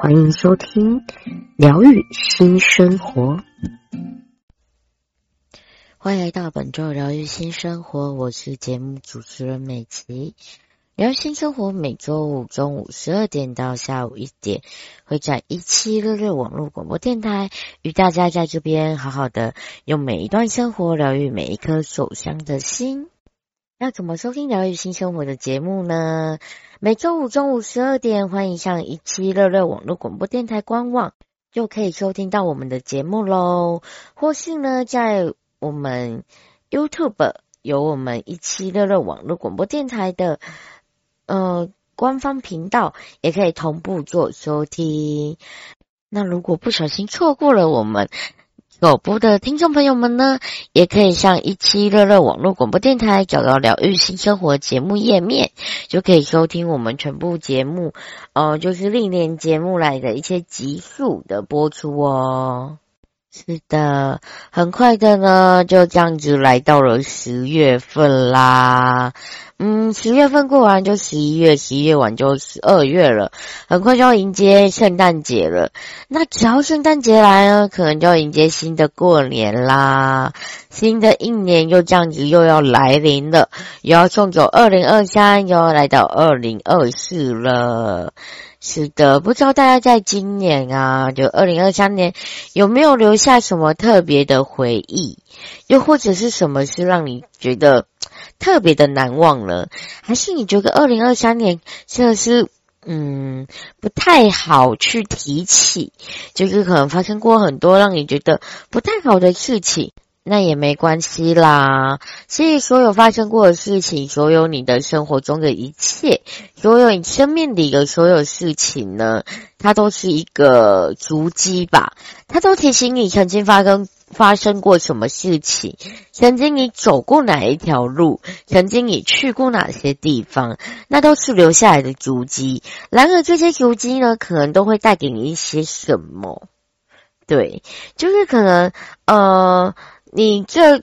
欢迎收听疗愈新生活，欢迎来到本周疗愈新生活，我是节目主持人美琪。疗愈新生活每周五中午十二点到下午一点，会在一七六六网络广播电台与大家在这边好好的用每一段生活疗愈每一颗受伤的心。要怎么收听疗愈新生活的节目呢？每周五中午十二点，欢迎上一七六六网络广播电台官网，就可以收听到我们的节目喽。或是呢，在我们 YouTube 有我们一七六六网络广播电台的呃官方频道，也可以同步做收听。那如果不小心错过了我们，狗播的听众朋友们呢，也可以上一期热热网络广播电台找到疗愈新生活节目页面，就可以收听我们全部节目，呃，就是历年节目来的一些集数的播出哦。是的，很快的呢，就这样子来到了十月份啦。嗯，十月份过完就十一月，十一月完就十二月了，很快就要迎接圣诞节了。那只要圣诞节来呢，可能就要迎接新的过年啦。新的一年又这样子又要来临了，又要送走二零二三，又要来到二零二四了。是的，不知道大家在今年啊，就二零二三年有没有留下什么特别的回忆，又或者是什么是让你觉得特别的难忘了？还是你觉得二零二三年真的是嗯不太好去提起，就是可能发生过很多让你觉得不太好的事情？那也没关系啦。所以所有发生过的事情，所有你的生活中的一切，所有你生命里的所有事情呢，它都是一个足迹吧。它都提醒你曾经发生发生过什么事情，曾经你走过哪一条路，曾经你去过哪些地方，那都是留下来的足迹。然而这些足迹呢，可能都会带给你一些什么？对，就是可能呃。你这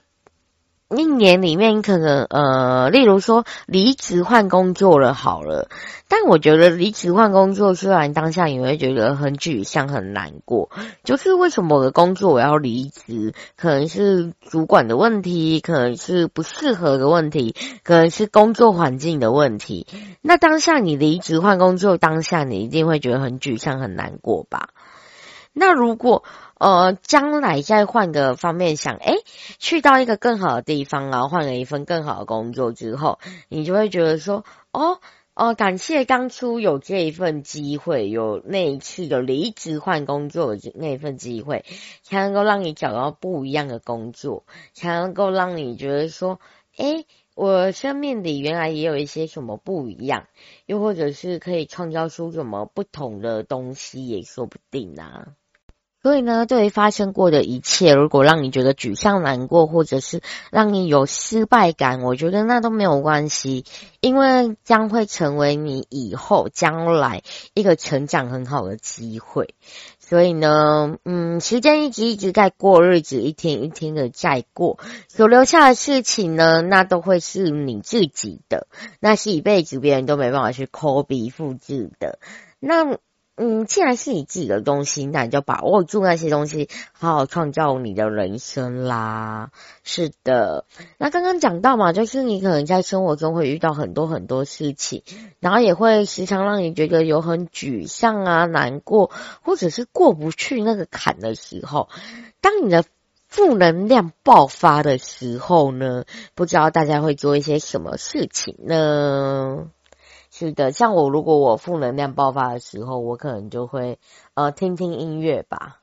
一年里面，可能呃，例如说离职换工作了，好了。但我觉得离职换工作，虽然当下你会觉得很沮丧、很难过，就是为什么我的工作我要离职？可能是主管的问题，可能是不适合的问题，可能是工作环境的问题。那当下你离职换工作，当下你一定会觉得很沮丧、很难过吧？那如果呃，将来再换个方面想，诶，去到一个更好的地方，然后换了一份更好的工作之后，你就会觉得说，哦，哦，感谢当初有这一份机会，有那一次的离职换工作的那一份机会，才能够让你找到不一样的工作，才能够让你觉得说，诶，我生命里原来也有一些什么不一样，又或者是可以创造出什么不同的东西，也说不定啊。所以呢，对于发生过的一切，如果让你觉得沮丧、难过，或者是让你有失败感，我觉得那都没有关系，因为将会成为你以后将来一个成长很好的机会。所以呢，嗯，时间一直一直在过日子，一天一天的在过，所留下的事情呢，那都会是你自己的，那是一辈子别人都没办法去 copy 复制的。那。嗯，既然是你自己的东西，那你就把握住那些东西，好好创造你的人生啦。是的，那刚刚讲到嘛，就是你可能在生活中会遇到很多很多事情，然后也会时常让你觉得有很沮丧啊、难过，或者是过不去那个坎的时候，当你的负能量爆发的时候呢，不知道大家会做一些什么事情呢？是的，像我，如果我负能量爆发的时候，我可能就会呃听听音乐吧，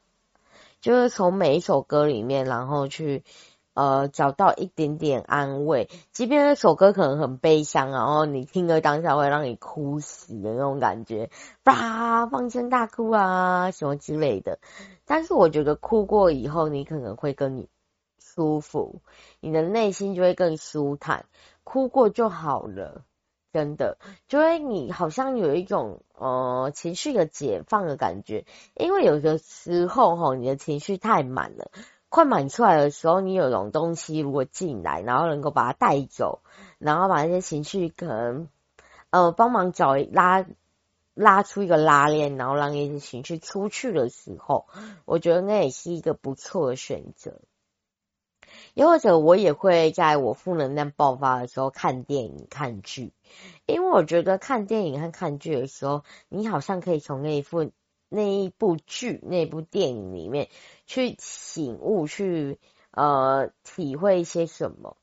就是从每一首歌里面，然后去呃找到一点点安慰。即便那首歌可能很悲伤，然后你听了当下会让你哭死的那种感觉，吧，放声大哭啊什么之类的。但是我觉得哭过以后，你可能会更舒服，你的内心就会更舒坦，哭过就好了。真的，就会你好像有一种呃情绪的解放的感觉，因为有的时候齁，你的情绪太满了，快满出来的时候，你有种东西如果进来，然后能够把它带走，然后把那些情绪可能呃帮忙找拉拉出一个拉链，然后让那些情绪出去的时候，我觉得那也是一个不错的选择。又或者我也会在我负能量爆发的时候看电影、看剧，因为我觉得看电影和看剧的时候，你好像可以从那一部那一部剧、那部电影里面去醒悟、去呃体会一些什么。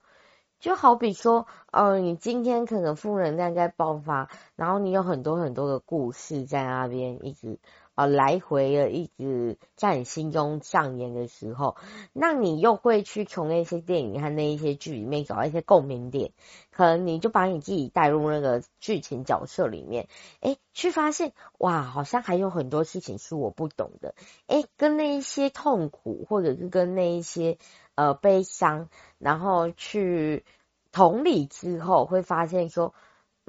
就好比说，呃，你今天可能负能量在爆发，然后你有很多很多的故事在那边一直。啊，来回的一直在你心中上演的时候，那你又会去从那些电影和那一些剧里面找一些共鸣点，可能你就把你自己带入那个剧情角色里面，哎，去发现哇，好像还有很多事情是我不懂的，哎，跟那一些痛苦或者是跟那一些呃悲伤，然后去同理之后，会发现说。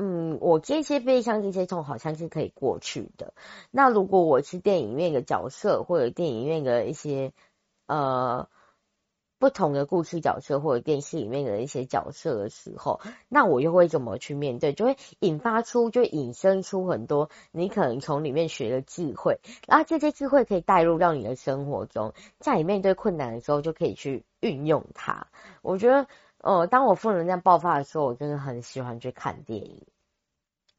嗯，我这些悲伤、这些痛好像是可以过去的。那如果我是电影院的角色，或者电影院的一些呃不同的故事角色，或者电视里面的一些角色的时候，那我又会怎么去面对？就会引发出，就引申出很多你可能从里面学的智慧，然后这些智慧可以带入到你的生活中，在你面对困难的时候就可以去运用它。我觉得。哦，当我负能量爆发的时候，我真的很喜欢去看电影。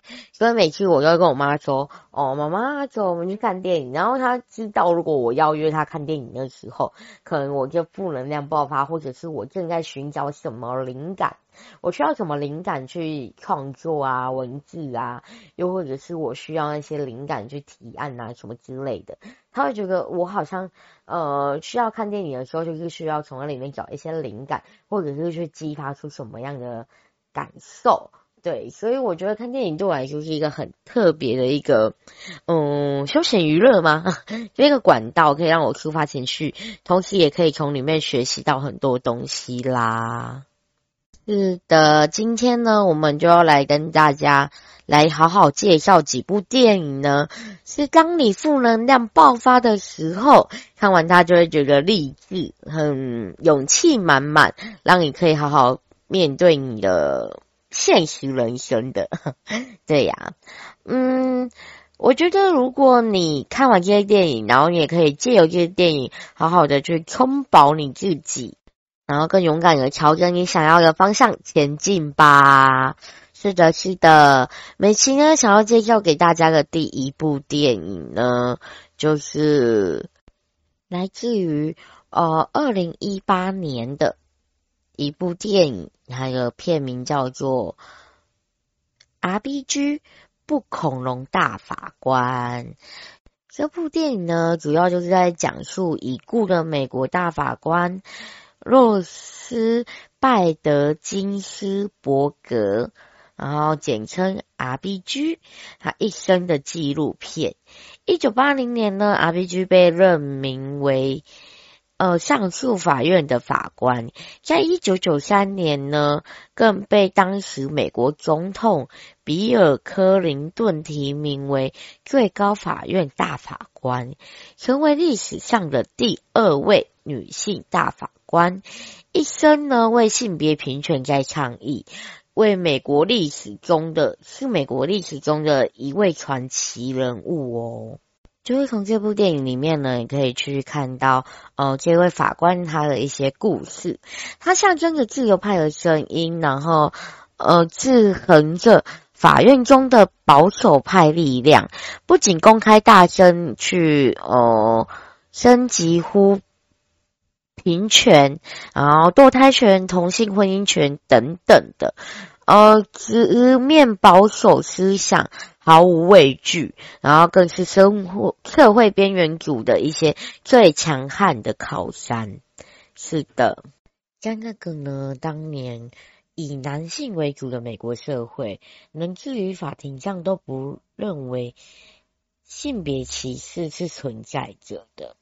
所以每次我都会跟我妈说：“哦，妈妈，走，我们去看电影。”然后她知道，如果我邀约她看电影的时候，可能我就负能量爆发，或者是我正在寻找什么灵感，我需要什么灵感去创作啊，文字啊，又或者是我需要那些灵感去提案啊，什么之类的。她会觉得我好像呃需要看电影的时候，就是需要从那里面找一些灵感，或者是去激发出什么样的感受。对，所以我觉得看电影对我来说是一个很特别的一个，嗯，休闲娱乐嘛，就一个管道可以让我抒发情绪，同时也可以从里面学习到很多东西啦。是的，今天呢，我们就要来跟大家来好好介绍几部电影呢，是当你负能量爆发的时候，看完它就会觉得励志，很勇气满满，让你可以好好面对你的。现实人生的，对呀，嗯，我觉得如果你看完这些电影，然后你也可以借由这些电影，好好的去充饱你自己，然后更勇敢的朝着你想要的方向前进吧。是的，是的，美琪呢，想要介绍给大家的第一部电影呢，就是来自于呃二零一八年的。一部电影，它的片名叫做《RBG 不恐龙大法官》。这部电影呢，主要就是在讲述已故的美国大法官洛斯拜德金斯伯格，然后简称 RBG，他一生的纪录片。一九八零年呢，RBG 被任命为。呃，上诉法院的法官，在一九九三年呢，更被当时美国总统比尔·克林顿提名为最高法院大法官，成为历史上的第二位女性大法官。一生呢，为性别平权在倡议，为美国历史中的，是美国历史中的一位传奇人物哦。就是从这部电影里面呢，你可以去看到，呃，这位法官他的一些故事，他象征着自由派的声音，然后，呃，制衡着法院中的保守派力量，不仅公开大声去，呃，升级呼平权，然后堕胎权、同性婚姻权等等的，呃，直面保守思想。毫无畏惧，然后更是生活社会边缘组的一些最强悍的靠山。是的，在那个呢，当年以男性为主的美国社会，能至于法庭上都不认为性别歧视是存在着的。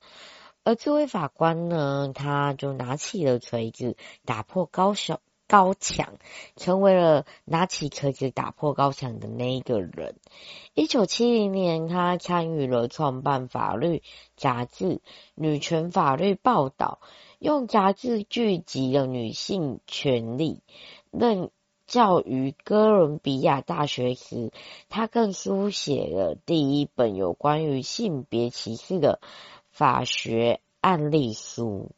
而这位法官呢，他就拿起了锤子，打破高小高墙，成为了拿起锤子打破高墙的那一个人。一九七零年，他参与了创办法律杂志《女权法律报道》，用杂志聚集了女性权利。任教于哥伦比亚大学时，他更书写了第一本有关于性别歧视的。法学案例书，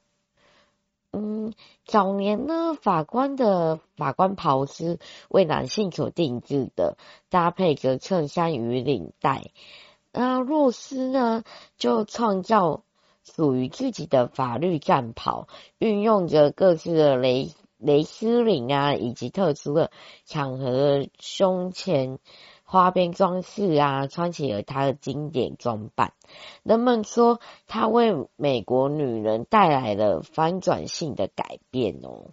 嗯，早年呢，法官的法官袍是为男性所定制的，搭配着衬衫与领带。那洛斯呢，就创造属于自己的法律战袍，运用着各式的蕾蕾丝领啊，以及特殊的场合胸前。花边装饰啊，穿起了她的经典装扮。人们说，她为美国女人带来了翻转性的改变哦。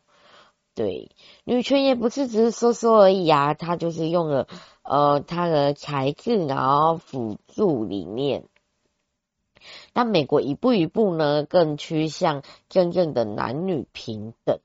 对，女权也不是只是说说而已啊，她就是用了呃她的才智，然后辅助理念。那美国一步一步呢，更趋向真正的男女平等。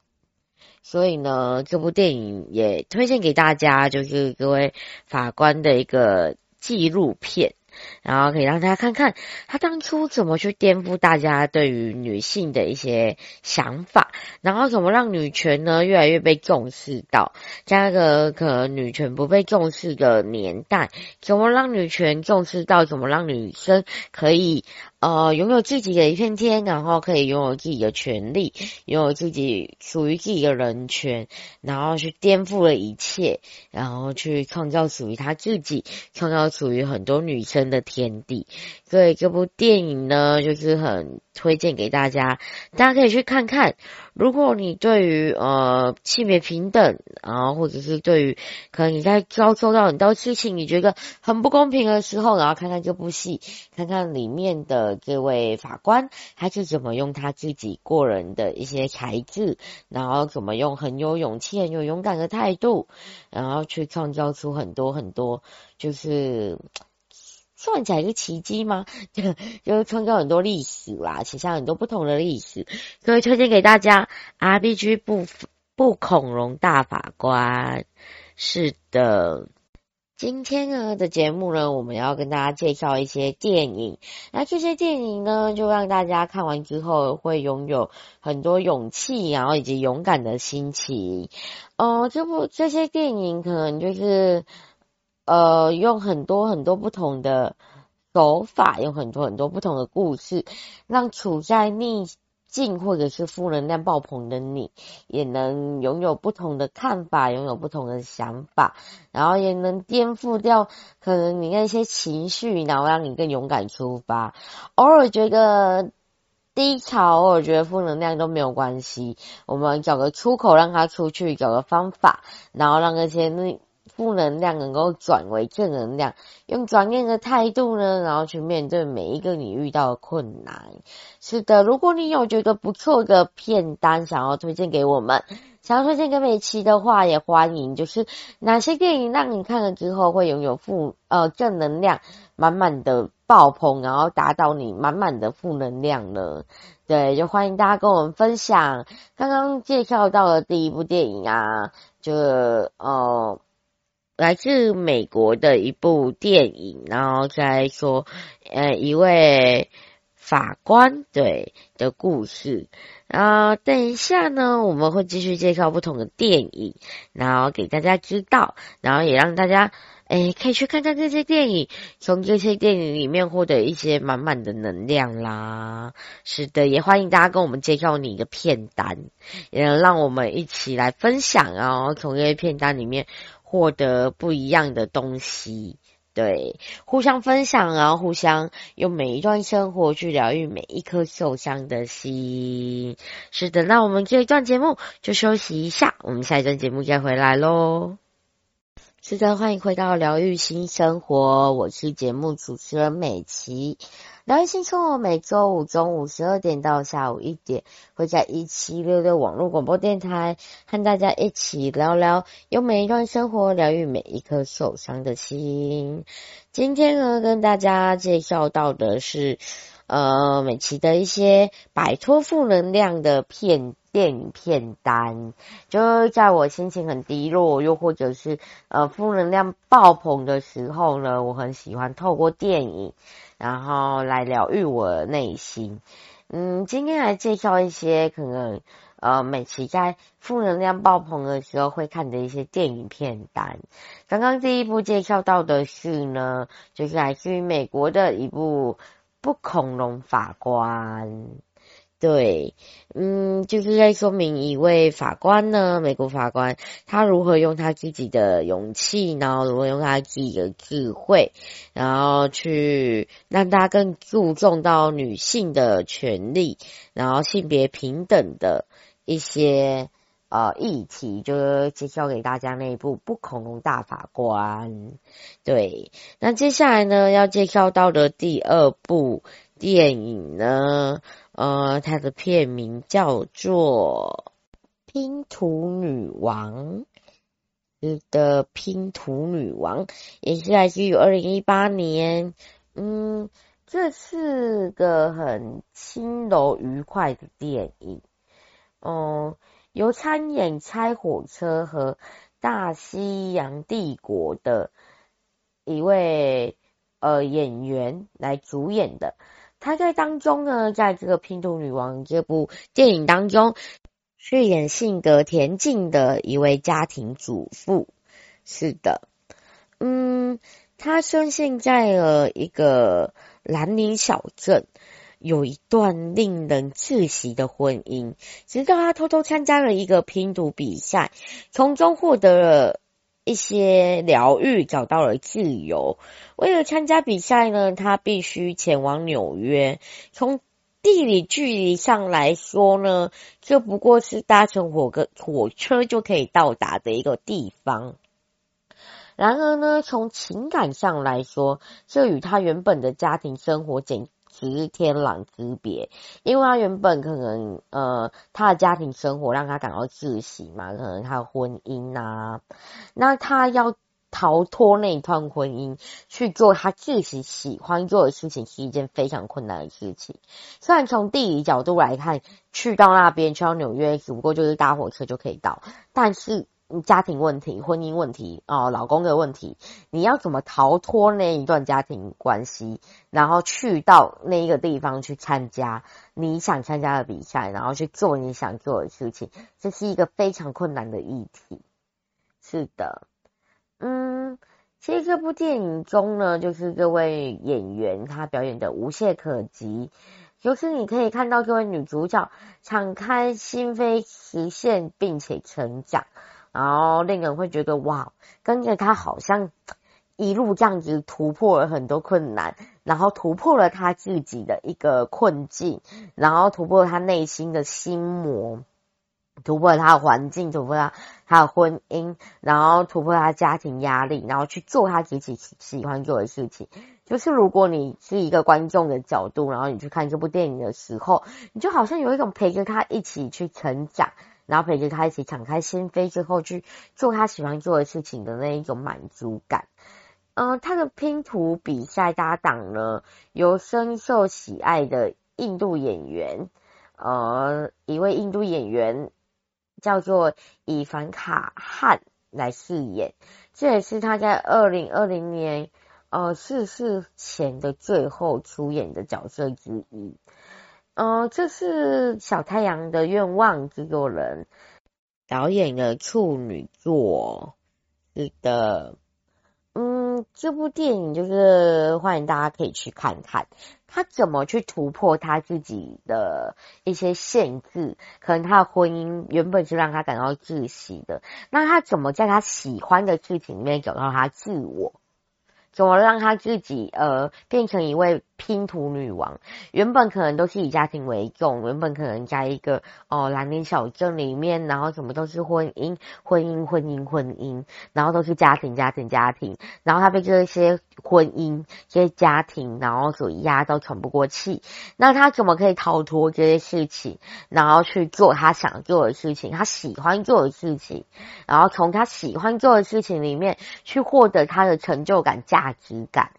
所以呢，这部电影也推荐给大家，就是各位法官的一个纪录片。然后可以让大家看看他当初怎么去颠覆大家对于女性的一些想法，然后怎么让女权呢越来越被重视到，在那个可能女权不被重视的年代，怎么让女权重视到，怎么让女生可以呃拥有自己的一片天，然后可以拥有自己的权利，拥有自己属于自己的人权，然后去颠覆了一切，然后去创造属于他自己，创造属于很多女生的天地，所以这部电影呢，就是很推荐给大家，大家可以去看看。如果你对于呃性别平等啊，或者是对于可能你在遭受到很多事情，你觉得很不公平的时候，然后看看这部戏，看看里面的这位法官他是怎么用他自己过人的一些才智，然后怎么用很有勇气、很有勇敢的态度，然后去创造出很多很多，就是。算起来一个奇迹吗？就就创造很多历史啦，写下很多不同的历史，所以推荐给大家。RPG 不不恐龙大法官，是的。今天呢的节目呢，我们要跟大家介绍一些电影。那这些电影呢，就让大家看完之后会拥有很多勇气，然后以及勇敢的心情。呃，这部这些电影可能就是。呃，用很多很多不同的手法，用很多很多不同的故事，让处在逆或者是负能量爆棚的你，也能拥有不同的看法，拥有不同的想法，然后也能颠覆掉可能你那些情绪，然后让你更勇敢出发。偶尔觉得低潮，偶尔觉得负能量都没有关系，我们找个出口让它出去，找个方法，然后让那些那。负能量能够转为正能量，用转念的态度呢，然后去面对每一个你遇到的困难。是的，如果你有觉得不错的片单想要推荐给我们，想要推荐给美琪的话，也欢迎。就是哪些电影让你看了之后会拥有负呃正能量满满的爆棚，然后打倒你满满的负能量呢？对，就欢迎大家跟我们分享。刚刚介绍到的第一部电影啊，就呃。来自美国的一部电影，然后再说，呃，一位法官对的故事。啊、呃，等一下呢，我们会继续介绍不同的电影，然后给大家知道，然后也让大家，诶，可以去看看这些电影，从这些电影里面获得一些满满的能量啦。是的，也欢迎大家跟我们介绍你的片单，也让我们一起来分享哦，从这些片单里面。获得不一样的东西，对，互相分享，然后互相用每一段生活去疗愈每一颗受伤的心。是的，那我们这一段节目就休息一下，我们下一段节目再回来喽。是的，欢迎回到疗愈新生活，我是节目主持人美琪。疗愈新生活每周五中午十二点到下午一点，会在一七六六网络广播电台和大家一起聊聊，用每一段生活疗愈每一颗受伤的心。今天呢，跟大家介绍到的是，呃，美琪的一些摆脱负能量的片。电影片单，就在我心情很低落，又或者是呃负能量爆棚的时候呢，我很喜欢透过电影，然后来疗愈我的内心。嗯，今天来介绍一些可能呃美琪在负能量爆棚的时候会看的一些电影片单。刚刚第一部介绍到的是呢，就是来自于美国的一部《不恐龙法官》。对，嗯，就是在说明一位法官呢，美国法官，他如何用他自己的勇气，然后如何用他自己的智慧，然后去让大家更注重到女性的权利，然后性别平等的一些呃议题，就介绍给大家那一部《不恐龙大法官》。对，那接下来呢，要介绍到的第二部电影呢。呃，它的片名叫做《拼图女王》，的《拼图女王》也是来自于二零一八年。嗯，这是个很轻柔愉快的电影。哦、由参演《拆火车》和《大西洋帝国》的一位呃演员来主演的。他在当中呢，在这个《拼图女王》这部电影当中，饰演性格恬静的一位家庭主妇。是的，嗯，他生性在了一个兰陵小镇，有一段令人窒息的婚姻，直到他偷偷参加了一个拼图比赛，从中获得了。一些疗愈，找到了自由。为了参加比赛呢，他必须前往纽约。从地理距离上来说呢，这不过是搭乘火个火车就可以到达的一个地方。然而呢，从情感上来说，这与他原本的家庭生活简。只是天壤之别，因为他原本可能呃，他的家庭生活让他感到窒息嘛，可能他的婚姻呐、啊，那他要逃脱那一段婚姻去做他自己喜欢做的事情，是一件非常困难的事情。虽然从地理角度来看，去到那边去到纽约，只不过就是搭火车就可以到，但是。家庭问题、婚姻问题哦，老公的问题，你要怎么逃脱那一段家庭关系，然后去到那一个地方去参加你想参加的比赛，然后去做你想做的事情，这是一个非常困难的议题。是的，嗯，其实这部电影中呢，就是这位演员他表演的无懈可击，就是你可以看到这位女主角敞开心扉，实现并且成长。然后令人会觉得哇，跟着他好像一路这样子突破了很多困难，然后突破了他自己的一个困境，然后突破了他内心的心魔，突破了他的环境，突破了他的婚姻，然后突破他家庭压力，然后去做他自己喜欢做的事情。就是如果你是一个观众的角度，然后你去看这部电影的时候，你就好像有一种陪着他一起去成长。然后陪着他一起敞开心扉之后去做他喜欢做的事情的那一种满足感。呃，他的拼图比赛搭档呢，由深受喜爱的印度演员，呃，一位印度演员叫做伊凡卡汉来饰演，这也是他在二零二零年呃逝世前的最后出演的角色之一。呃，这是小太阳的愿望制作人导演的处女作，是的，嗯，这部电影就是欢迎大家可以去看看，他怎么去突破他自己的一些限制，可能他的婚姻原本是让他感到窒息的，那他怎么在他喜欢的事情里面找到他自我？怎么让他自己呃变成一位拼图女王？原本可能都是以家庭为重，原本可能在一个哦蓝领小镇里面，然后什么都是婚姻、婚姻、婚姻、婚姻，然后都是家庭、家庭、家庭，然后他被这些婚姻、这些家庭，然后所压到喘不过气。那他怎么可以逃脱这些事情，然后去做他想做的事情，他喜欢做的事情，然后从他喜欢做的事情里面去获得他的成就感、价价值感，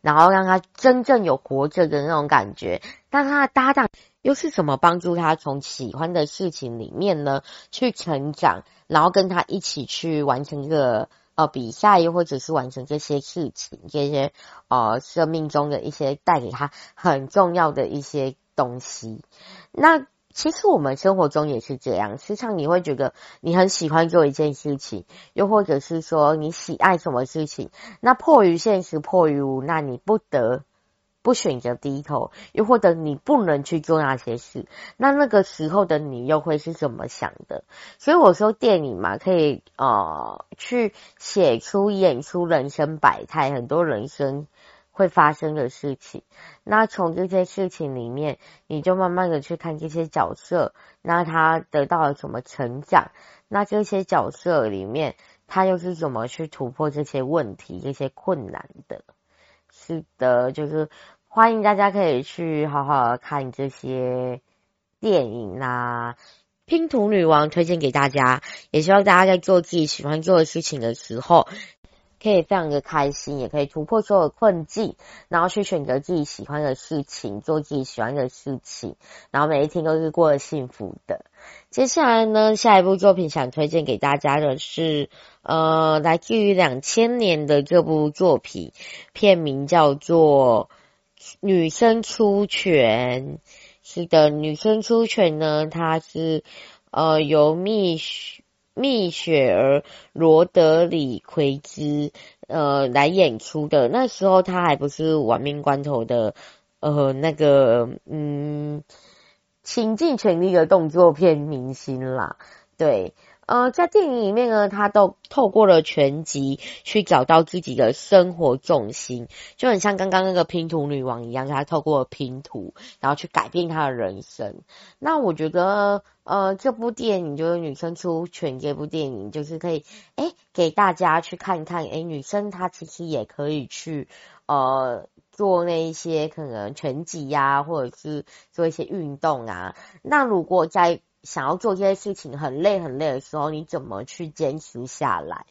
然后让他真正有活着的那种感觉。但他的搭档又是怎么帮助他从喜欢的事情里面呢去成长，然后跟他一起去完成一个。呃，比赛又或者是完成这些事情，这些呃生命中的一些带给他很重要的一些东西。那其实我们生活中也是这样，时常你会觉得你很喜欢做一件事情，又或者是说你喜爱什么事情，那迫于现实，迫于无奈，你不得。不选择低头，又或者你不能去做那些事，那那个时候的你又会是怎么想的？所以我说电影嘛，可以呃去写出演出人生百态，很多人生会发生的事情。那从这些事情里面，你就慢慢的去看这些角色，那他得到了什么成长？那这些角色里面，他又是怎么去突破这些问题、这些困难的？是的，就是欢迎大家可以去好好看这些电影啦，《拼图女王》推荐给大家，也希望大家在做自己喜欢做的事情的时候，可以非常的开心，也可以突破所有困境，然后去选择自己喜欢的事情，做自己喜欢的事情，然后每一天都是过得幸福的。接下来呢，下一部作品想推荐给大家的是，呃，来自于两千年的这部作品，片名叫做《女生出拳》。是的，《女生出拳》呢，它是呃由蜜雪蜜雪儿罗德里奎兹呃来演出的。那时候他还不是玩命关头的呃那个嗯。倾尽全力的动作片明星啦，对，呃，在电影里面呢，他都透过了拳击去找到自己的生活重心，就很像刚刚那个拼图女王一样，他透过拼图，然后去改变他的人生。那我觉得，呃，这部电影就是《女生出拳》这部电影，就是可以，诶，给大家去看看，诶，女生她其实也可以去，呃。做那一些可能拳击呀，或者是做一些运动啊。那如果在想要做这些事情很累很累的时候，你怎么去坚持下来？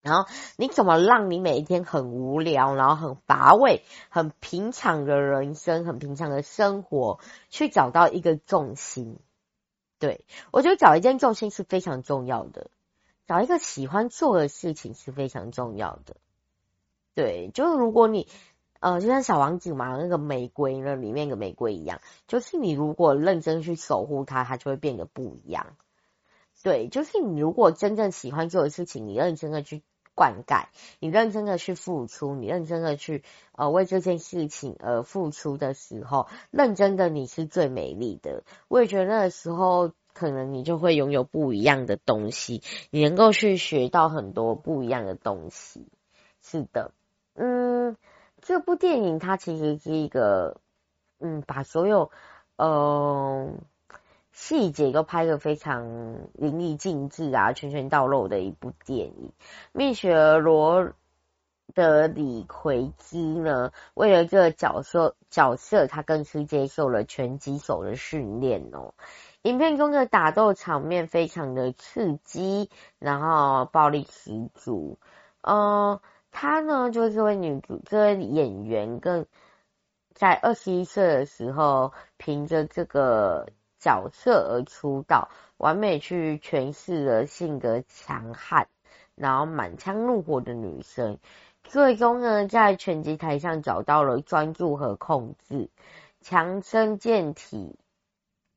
然后你怎么让你每一天很无聊，然后很乏味、很平常的人生、很平常的生活，去找到一个重心？对，我觉得找一件重心是非常重要的，找一个喜欢做的事情是非常重要的。对，就是如果你。呃，就像小王子嘛，那个玫瑰那里面的玫瑰一样，就是你如果认真去守护它，它就会变得不一样。对，就是你如果真正喜欢做的事情，你认真的去灌溉，你认真的去付出，你认真的去呃为这件事情而付出的时候，认真的你是最美丽的。我也觉得那个时候，可能你就会拥有不一样的东西，你能够去学到很多不一样的东西。是的，嗯。这部电影它其实是一个，嗯，把所有，嗯，细节都拍得非常淋漓尽致啊，拳拳到肉的一部电影。蜜雪儿罗德里奎兹呢，为了这个角色角色，他更是接受了拳击手的训练哦。影片中的打斗场面非常的刺激，然后暴力十足，嗯。她呢，就是这位女主，这位演员，更在二十一岁的时候，凭着这个角色而出道，完美去诠释了性格强悍，然后满腔怒火的女生。最终呢，在拳击台上找到了专注和控制，强身健体。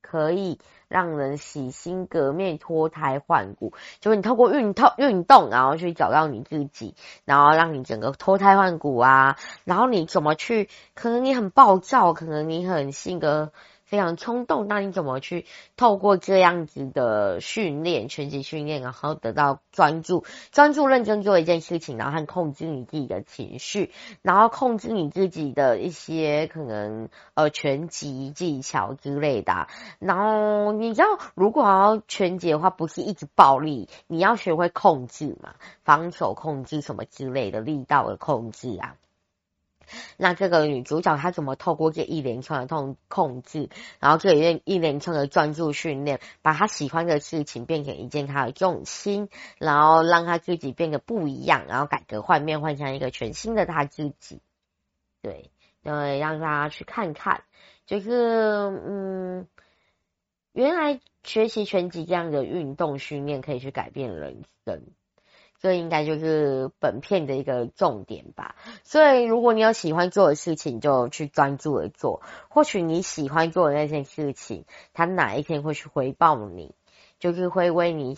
可以让人洗心革面、脱胎换骨，就是你透过运动运动，然后去找到你自己，然后让你整个脱胎换骨啊。然后你怎么去？可能你很暴躁，可能你很性格非常冲动，那你怎么去透过这样子的训练，拳击训练，然后得到专注，专注认真做一件事情，然后和控制你自己的情绪，然后控制你自己的一些可能呃拳击技巧之类的。然后你知道，如果要拳击的话，不是一直暴力，你要学会控制嘛，防守控制什么之类的力道的控制啊。那这个女主角她怎么透过这一连串的控控制，然后这一一连串的专注训练，把她喜欢的事情变成一件她的重心，然后让她自己变得不一样，然后改革换面，换成一个全新的她自己。对，对，让大家去看看，就是嗯，原来学习拳击这样的运动训练可以去改变人生。这应该就是本片的一个重点吧。所以，如果你有喜欢做的事情，就去专注的做。或许你喜欢做的那件事情，它哪一天会去回报你，就是会为你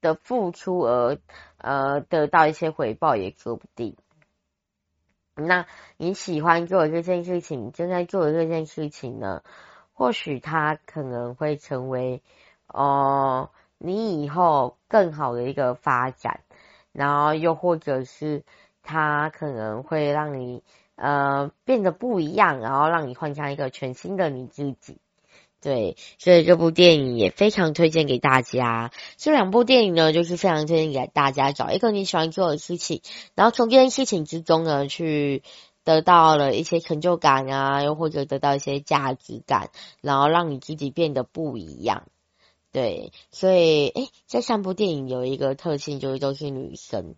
的付出而呃得到一些回报，也说不定。那你喜欢做的这件事情，正在做的这件事情呢，或许它可能会成为哦。你以后更好的一个发展，然后又或者是他可能会让你呃变得不一样，然后让你换上一个全新的你自己。对，所以这部电影也非常推荐给大家。这两部电影呢，就是非常推荐给大家，找一个你喜欢做的事情，然后从这件事情之中呢，去得到了一些成就感啊，又或者得到一些价值感，然后让你自己变得不一样。对，所以诶，这三部电影有一个特性，就是都是女生，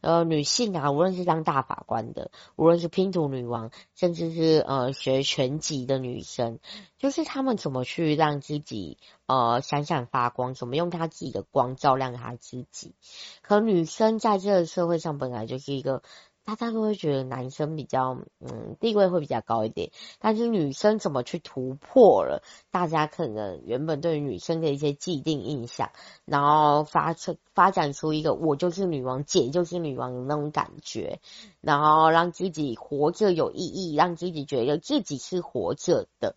呃，女性啊，无论是当大法官的，无论是拼图女王，甚至是呃学拳击的女生，就是她们怎么去让自己呃闪闪发光，怎么用她自己的光照亮她自己。可女生在这个社会上本来就是一个。大家都会觉得男生比较，嗯，地位会比较高一点，但是女生怎么去突破了？大家可能原本对女生的一些既定印象，然后发出发展出一个我就是女王，姐就是女王的那种感觉，然后让自己活着有意义，让自己觉得自己是活着的，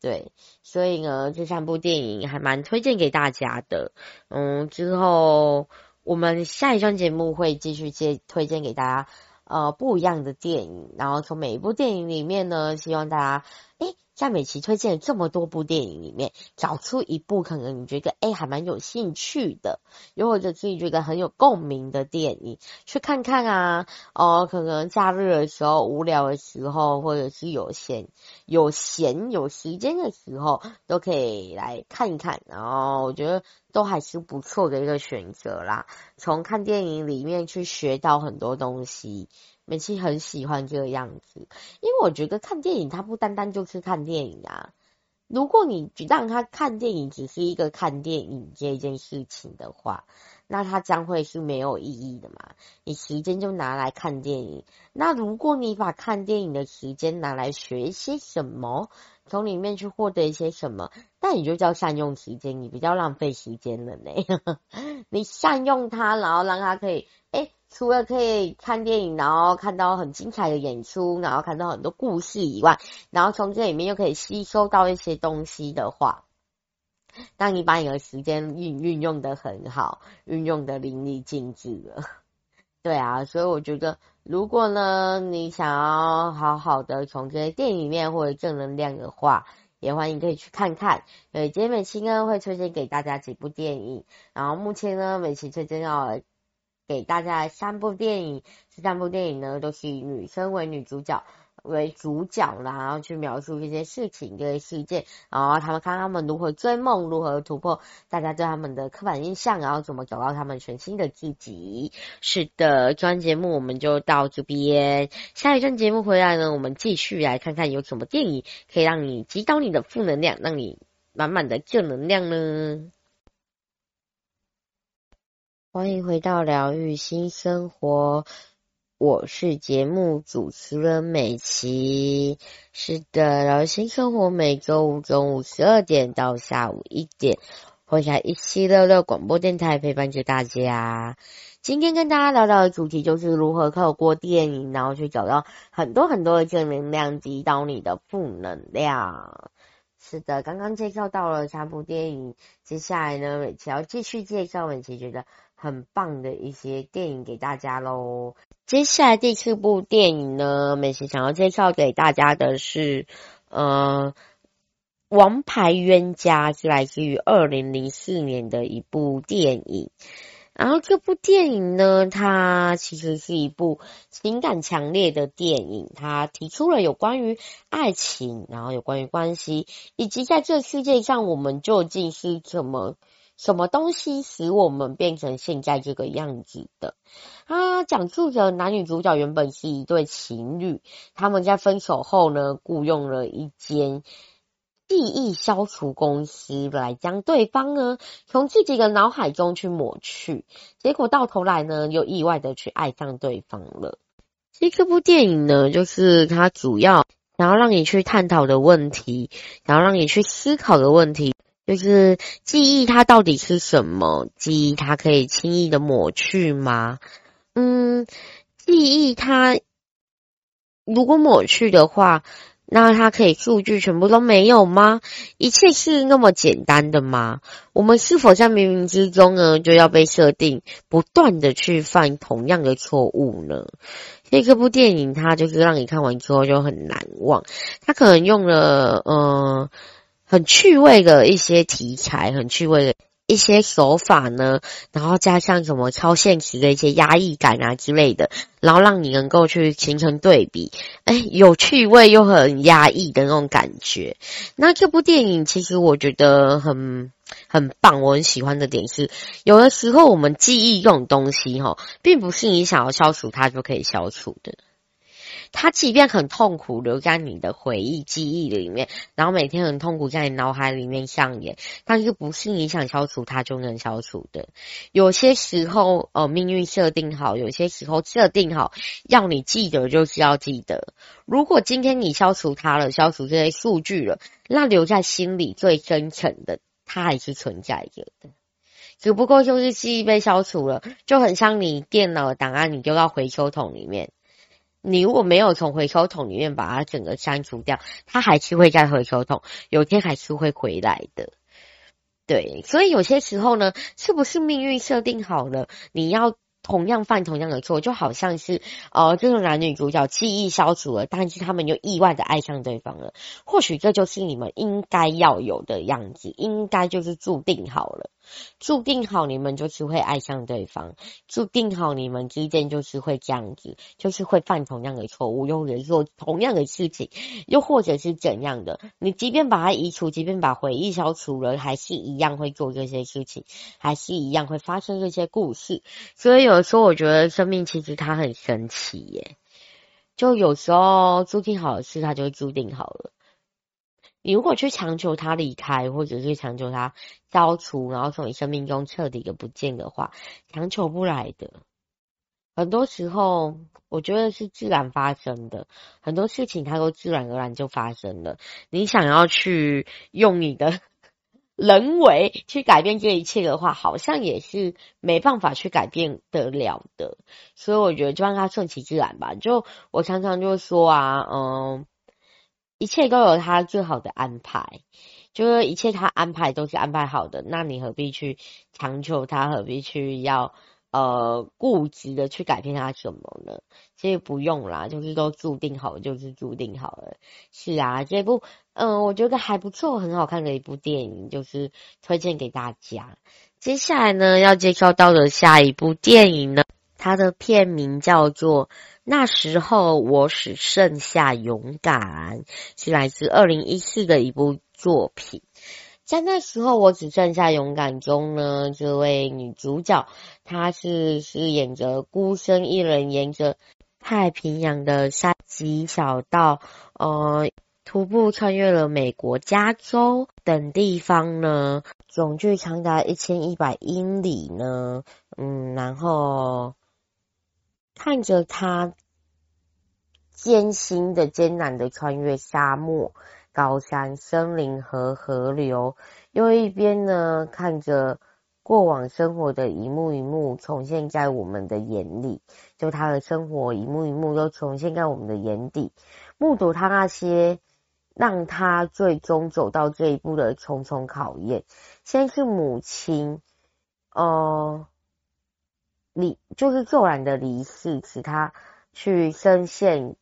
对，所以呢，这三部电影还蛮推荐给大家的，嗯，之后我们下一段节目会继续接推荐给大家。呃，不一样的电影，然后从每一部电影里面呢，希望大家，诶，在美琪推荐这么多部电影里面，找出一部可能你觉得，诶，还蛮有兴趣的，又或者自己觉得很有共鸣的电影，去看看啊，哦，可能假日的时候、无聊的时候，或者是有闲、有闲有时间的时候，都可以来看一看，然后我觉得。都还是不错的一个选择啦。从看电影里面去学到很多东西，美琪很喜欢这个样子。因为我觉得看电影它不单单就是看电影啊。如果你只让他看电影只是一个看电影这件事情的话，那他将会是没有意义的嘛。你时间就拿来看电影。那如果你把看电影的时间拿来学一些什么？从里面去获得一些什么，但你就叫善用时间，你比较浪费时间了呢。你善用它，然后让它可以，诶，除了可以看电影，然后看到很精彩的演出，然后看到很多故事以外，然后从这里面又可以吸收到一些东西的话，当你把你的时间运运用得很好，运用得淋漓尽致了。对啊，所以我觉得，如果呢，你想要好好的从这些电影里面获得正能量的话，也欢迎可以去看看。对，今天美琪呢会推荐给大家几部电影，然后目前呢，美琪推荐要给大家三部电影，这三部电影呢都是以女生为女主角。为主角，然后去描述一些事情、这些事件，然后他们看他们如何追梦，如何突破大家对他们的刻板印象，然后怎么找到他们全新的自己。是的，这段节目我们就到这边，下一段节目回来呢，我们继续来看看有什么电影可以让你击倒你的负能量，让你满满的正能量呢？欢迎回到疗愈新生活。我是节目主持人美琪，是的，然后新生活每周五中午十二点到下午一点会在一七六六广播电台陪伴着大家。今天跟大家聊聊的主题就是如何透过电影，然后去找到很多很多的正能量，击倒你的负能量。是的，刚刚介绍到了三部电影，接下来呢，美琪要继续介绍美琪觉得很棒的一些电影给大家喽。接下来第四部电影呢，美琪想要介绍给大家的是，呃。王牌冤家是来自于二零零四年的一部电影，然后这部电影呢，它其实是一部情感强烈的电影，它提出了有关于爱情，然后有关于关系，以及在这世界上我们究竟是怎么什么东西使我们变成现在这个样子的。它讲述着男女主角原本是一对情侣，他们在分手后呢，雇佣了一间。记忆消除公司来将对方呢从自己的脑海中去抹去，结果到头来呢又意外的去爱上对方了。其实这部电影呢，就是它主要想要让你去探讨的问题，想要让你去思考的问题，就是记忆它到底是什么？记忆它可以轻易的抹去吗？嗯，记忆它如果抹去的话。那它可以数据全部都没有吗？一切是那么简单的吗？我们是否在冥冥之中呢，就要被设定不断的去犯同样的错误呢？所以这部电影它就是让你看完之后就很难忘。它可能用了呃很趣味的一些题材，很趣味的。一些手法呢，然后加上什么超现实的一些压抑感啊之类的，然后让你能够去形成对比，哎，有趣味又很压抑的那种感觉。那这部电影其实我觉得很很棒，我很喜欢的点是，有的时候我们记忆这种东西哈，并不是你想要消除它就可以消除的。他即便很痛苦，留在你的回忆记忆里面，然后每天很痛苦在你脑海里面上演，但是不是你想消除它就能消除的。有些时候，呃，命运设定好，有些时候设定好，要你记得就是要记得。如果今天你消除它了，消除这些数据了，那留在心里最深层的，它还是存在着的。只不过就是记忆被消除了，就很像你电脑的档案，你丢到回收桶里面。你如果没有从回收桶里面把它整个删除掉，它还是会在回收桶，有天还是会回来的。对，所以有些时候呢，是不是命运设定好了，你要同样犯同样的错，就好像是呃，这个男女主角记忆消除了，但是他们又意外的爱上对方了。或许这就是你们应该要有的样子，应该就是注定好了。注定好你们就是会爱上对方，注定好你们之间就是会这样子，就是会犯同样的错误，又或者做同样的事情，又或者是怎样的。你即便把它移除，即便把回忆消除了，还是一样会做这些事情，还是一样会发生这些故事。所以有时候我觉得生命其实它很神奇耶，就有时候注定好的事，它就注定好了。你如果去强求他离开，或者是强求他消除，然后从你生命中彻底的不见的话，强求不来的。很多时候，我觉得是自然发生的，很多事情它都自然而然就发生了。你想要去用你的人为去改变这一切的话，好像也是没办法去改变得了的。所以我觉得就让它顺其自然吧。就我常常就说啊，嗯。一切都有他最好的安排，就是一切他安排都是安排好的，那你何必去强求他？何必去要呃固执的去改变他什么呢？其实不用啦，就是都注定好，就是注定好了。是啊，这部嗯、我觉得还不错，很好看的一部电影，就是推荐给大家。接下来呢，要介绍到的下一部电影呢，它的片名叫做。那时候我只剩下勇敢，是来自二零一四的一部作品。在那时候我只剩下勇敢中呢，这位女主角她是饰演着孤身一人沿着太平洋的山脊小道，呃，徒步穿越了美国加州等地方呢，总距长达一千一百英里呢，嗯，然后。看着她艰辛的、艰难的穿越沙漠，高山、森林和河流，又一边呢看着过往生活的一幕一幕重现在我们的眼里，就他的生活一幕一幕都重现在我们的眼底，目睹他那些让他最终走到这一步的重重考验。先是母亲，呃，离就是骤然的离世，使他去深陷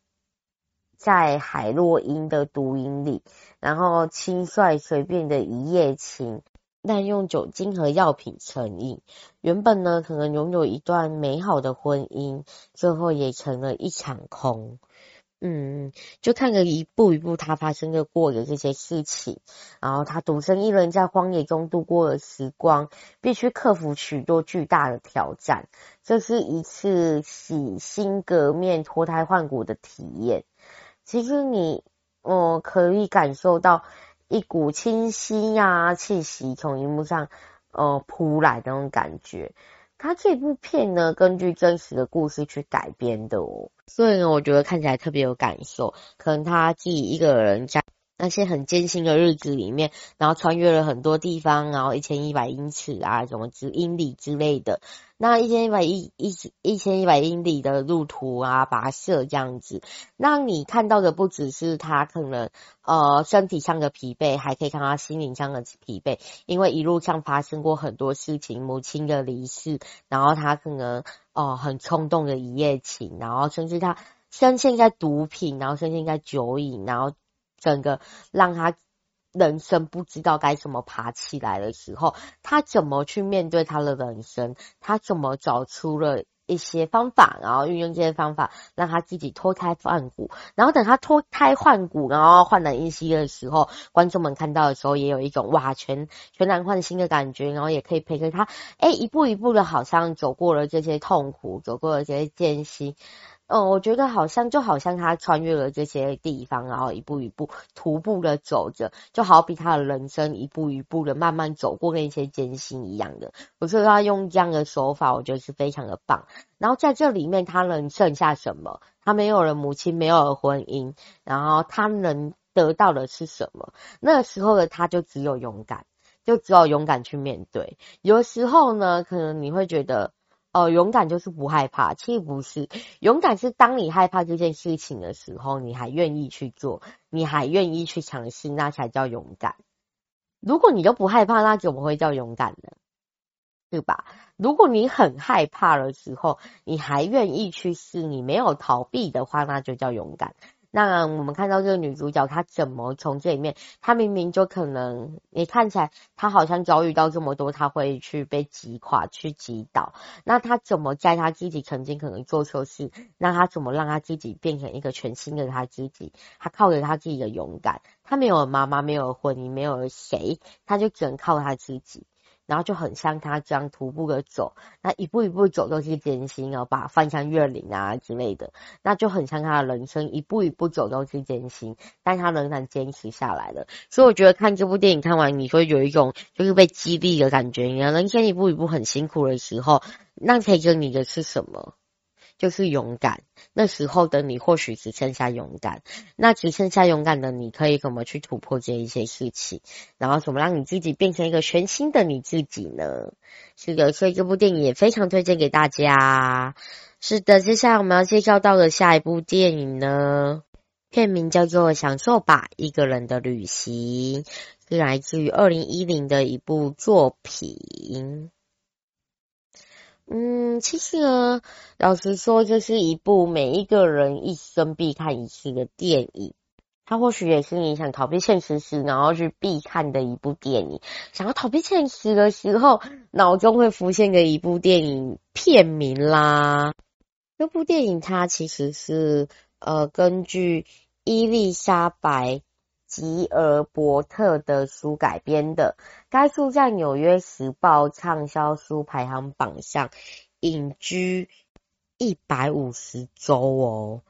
在海洛因的毒瘾里，然后轻率随便的一夜情。滥用酒精和药品成瘾，原本呢可能拥有一段美好的婚姻，最后也成了一场空。嗯，就看着一步一步他发生的过的这些事情，然后他独身一人在荒野中度过了时光，必须克服许多巨大的挑战。这是一次洗心革面、脱胎换骨的体验。其实你，呃，可以感受到。一股清新呀气息从荧幕上呃扑来的那种感觉，它这部片呢根据真实的故事去改编的哦，所以呢我觉得看起来特别有感受，可能他自己一个人在。那些很艰辛的日子里面，然后穿越了很多地方，然后一千一百英尺啊，什么之英里之类的，那一千一百一一一千一百英里的路途啊，跋涉这样子，那你看到的不只是他可能呃身体上的疲惫，还可以看他心灵上的疲惫，因为一路上发生过很多事情，母亲的离世，然后他可能哦、呃、很冲动的一夜情，然后甚至他深陷在毒品，然后深陷在酒瘾，然后。整个让他人生不知道该怎么爬起来的时候，他怎么去面对他的人生？他怎么找出了一些方法，然后运用这些方法让他自己脱胎换骨？然后等他脱胎换骨，然后焕然一新的时候，观众们看到的时候也有一种哇，全全然换新的感觉，然后也可以陪着他，哎，一步一步的，好像走过了这些痛苦，走过了这些艰辛。嗯，我觉得好像就好像他穿越了这些地方，然后一步一步徒步的走着，就好比他的人生一步一步的慢慢走过那些艰辛一样的。我觉得他用这样的手法，我觉得是非常的棒。然后在这里面，他能剩下什么？他没有了母亲，没有了婚姻，然后他能得到的是什么？那个时候的他就只有勇敢，就只有勇敢去面对。有时候呢，可能你会觉得。哦、勇敢就是不害怕，其实不是。勇敢是当你害怕这件事情的时候，你还愿意去做，你还愿意去尝试，那才叫勇敢。如果你都不害怕，那怎么会叫勇敢呢？对吧？如果你很害怕的时候，你还愿意去试，你没有逃避的话，那就叫勇敢。那我们看到这个女主角，她怎么从这里面，她明明就可能，你看起来她好像遭遇到这么多，她会去被击垮、去击倒。那她怎么在她自己曾经可能做错事，那她怎么让她自己变成一个全新的她自己？她靠着她自己的勇敢，她没有妈妈，没有婚姻，没有谁，她就只能靠她自己。然后就很像他这样徒步的走，那一步一步走都是艰辛哦，把翻山越岭啊之类的，那就很像他的人生一步一步走都是艰辛，但他仍然坚持下来了。所以我觉得看这部电影看完，你会有一种就是被激励的感觉。你的人生一步一步很辛苦的时候，那陪着你的是什么？就是勇敢，那时候的你或许只剩下勇敢，那只剩下勇敢的你，可以怎么去突破这一些事情，然后怎么让你自己变成一个全新的你自己呢？是的，所以这部电影也非常推荐给大家。是的，接下来我们要介绍到的下一部电影呢，片名叫做《享受吧，一个人的旅行》，是来自于二零一零的一部作品。嗯，其实呢，老实说，这是一部每一个人一生必看一次的电影。它或许也是你想逃避现实时，然后去必看的一部电影。想要逃避现实的时候，脑中会浮现的一部电影片名啦。这部电影它其实是呃根据伊丽莎白。吉尔伯特的书改编的，该书在《纽约时报》畅销书排行榜上隐居一百五十周哦。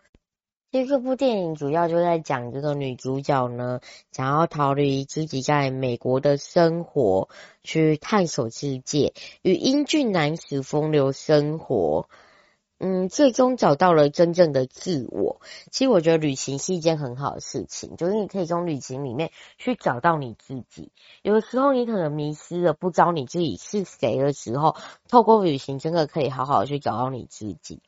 其实这部电影主要就在讲这个女主角呢，想要逃离自己在美国的生活，去探索世界，与英俊男子风流生活。嗯，最终找到了真正的自我。其实我觉得旅行是一件很好的事情，就是你可以从旅行里面去找到你自己。有的时候你可能迷失了，不知道你自己是谁的时候，透过旅行真的可以好好去找到你自己。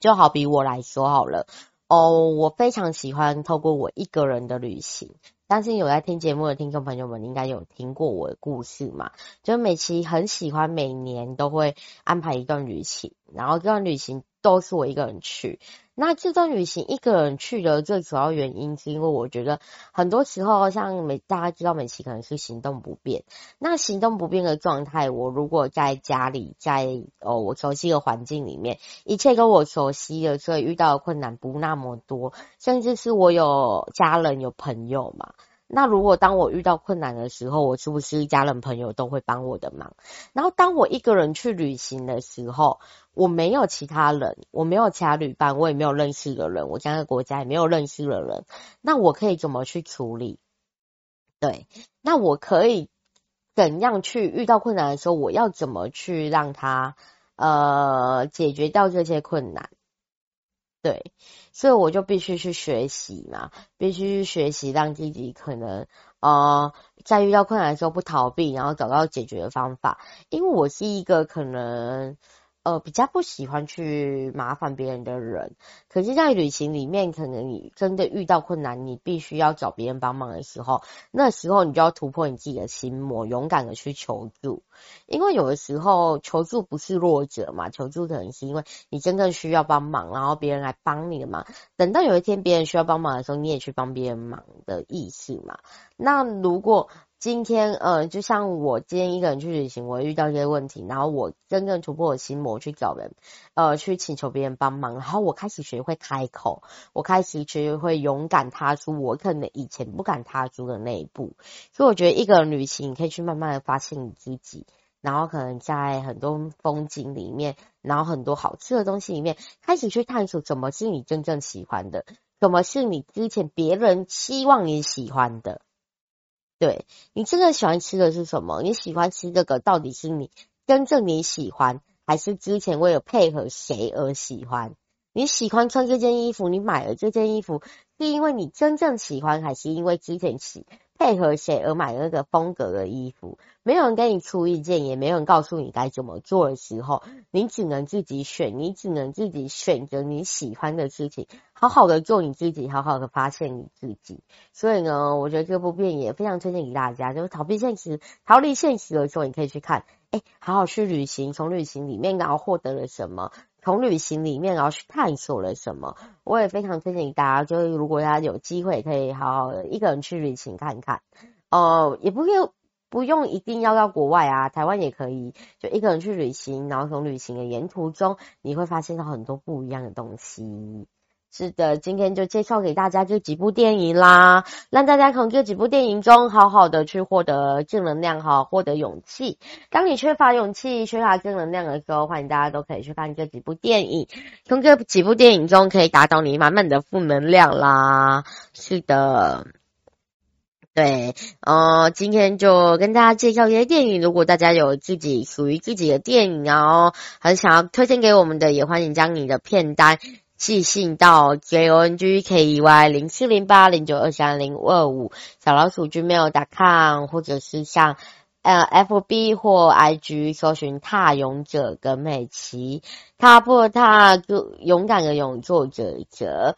就好比我来说好了，哦，我非常喜欢透过我一个人的旅行。相信有在听节目的听众朋友们，应该有听过我的故事嘛？就美琪很喜欢每年都会安排一段旅行，然后这段旅行都是我一个人去。那这段旅行一个人去的最主要原因，是因为我觉得很多时候，像美大家知道美琪可能是行动不便。那行动不便的状态，我如果在家里，在哦我熟悉的环境里面，一切跟我熟悉的，所以遇到的困难不那么多，甚至是我有家人有朋友嘛。那如果当我遇到困难的时候，我是不是家人朋友都会帮我的忙？然后当我一个人去旅行的时候，我没有其他人，我没有其他旅伴，我也没有认识的人，我在那个国家也没有认识的人，那我可以怎么去处理？对，那我可以怎样去遇到困难的时候，我要怎么去让他呃解决掉这些困难？对，所以我就必须去学习嘛，必须去学习，让自己可能呃，在遇到困难的时候不逃避，然后找到解决的方法。因为我是一个可能。呃，比较不喜欢去麻烦别人的人，可是，在旅行里面，可能你真的遇到困难，你必须要找别人帮忙的时候，那时候你就要突破你自己的心魔，勇敢的去求助。因为有的时候求助不是弱者嘛，求助可能是因为你真正需要帮忙，然后别人来帮你的忙。等到有一天别人需要帮忙的时候，你也去帮别人忙的意思嘛。那如果今天，呃，就像我今天一个人去旅行，我遇到一些问题，然后我真正突破我心魔去找人，呃，去请求别人帮忙，然后我开始学会开口，我开始学会勇敢踏出我可能以前不敢踏出的那一步。所以我觉得一个人旅行，你可以去慢慢的发现你自己，然后可能在很多风景里面，然后很多好吃的东西里面，开始去探索什么是你真正喜欢的，什么是你之前别人希望你喜欢的。对，你真的喜欢吃的是什么？你喜欢吃这个到底是你真正你喜欢，还是之前为了配合谁而喜欢？你喜欢穿这件衣服，你买了这件衣服是因为你真正喜欢，还是因为之前喜配合谁而买那个风格的衣服？没有人给你出意见，也没有人告诉你该怎么做的时候，你只能自己选，你只能自己选择你喜欢的事情。好好的做你自己，好好的发现你自己。所以呢，我觉得这部片也非常推荐给大家。就是逃避现实、逃离现实的时候，你可以去看。哎，好好去旅行，从旅行里面然后获得了什么？从旅行里面然后去探索了什么？我也非常推荐大家。就是如果大家有机会，可以好好的一个人去旅行看看。哦、也不用不用一定要到国外啊，台湾也可以。就一个人去旅行，然后从旅行的沿途中，你会发现到很多不一样的东西。是的，今天就介绍给大家这几部电影啦，让大家从这几部电影中好好的去获得正能量，哈获得勇气。当你缺乏勇气、缺乏正能量的时候，欢迎大家都可以去看这几部电影，从这几部电影中可以达到你满满的负能量啦。是的，对，呃，今天就跟大家介绍一些电影。如果大家有自己属于自己的电影啊，很想要推荐给我们的，也欢迎将你的片单。寄信到 j o n g k e y 零四零八零九二三零二五小老鼠 gmail.com，或者是像呃 F B 或 I G 搜寻踏勇者跟美琪，踏破踏就勇敢的勇，作者者，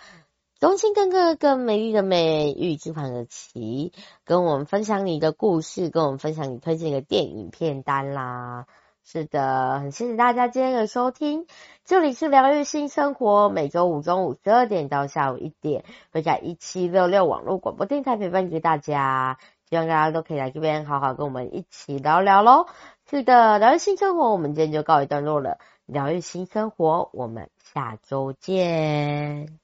衷心更个更美丽的美，玉之旁的琪，跟我们分享你的故事，跟我们分享你推荐的电影片单啦。是的，很谢谢大家今天的收听。这里是疗愈新生活，每周五中午十二点到下午一点，会在一七六六网络广播电台陪伴着大家。希望大家都可以来这边好好跟我们一起聊聊喽。是的，疗愈新生活，我们今天就告一段落了。疗愈新生活，我们下周见。